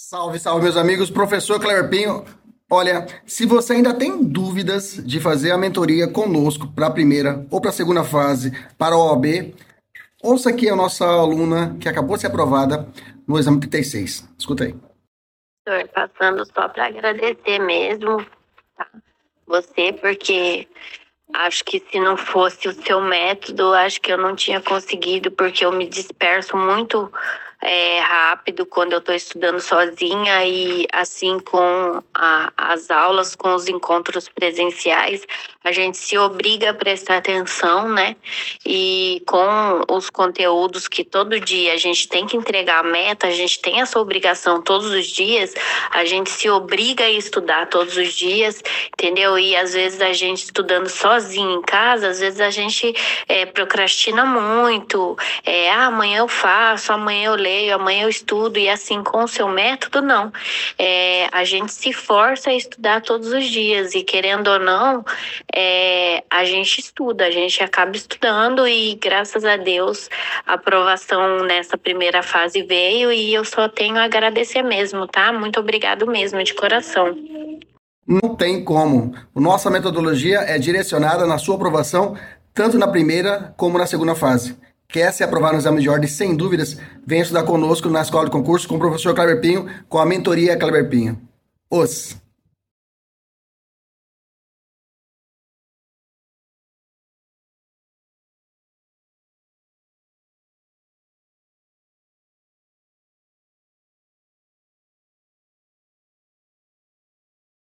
Salve, salve, meus amigos. Professor Cleber Pinho. Olha, se você ainda tem dúvidas de fazer a mentoria conosco para a primeira ou para a segunda fase para a OAB, ouça aqui a nossa aluna que acabou de ser aprovada no exame 36. Escuta aí. Senhor, passando só para agradecer mesmo tá? você, porque acho que se não fosse o seu método, acho que eu não tinha conseguido, porque eu me disperso muito é, rápido quando eu estou estudando sozinha e assim com a, as aulas, com os encontros presenciais, a gente se obriga a prestar atenção, né? E com os conteúdos que todo dia a gente tem que entregar a meta, a gente tem essa obrigação todos os dias, a gente se obriga a estudar todos os dias, entendeu? E às vezes a gente estudando sozinho em casa, às vezes a gente é, procrastina muito, é, ah, amanhã eu faço, amanhã eu leio leio, amanhã eu estudo, e assim com o seu método, não. É, a gente se força a estudar todos os dias, e querendo ou não, é, a gente estuda, a gente acaba estudando, e graças a Deus a aprovação nessa primeira fase veio, e eu só tenho a agradecer mesmo, tá? Muito obrigado mesmo, de coração. Não tem como. Nossa metodologia é direcionada na sua aprovação, tanto na primeira como na segunda fase. Quer se aprovar no exame de ordem sem dúvidas? Venha estudar conosco na escola de concurso com o professor Kleber Pinho, com a mentoria Kleber Pinho. Os.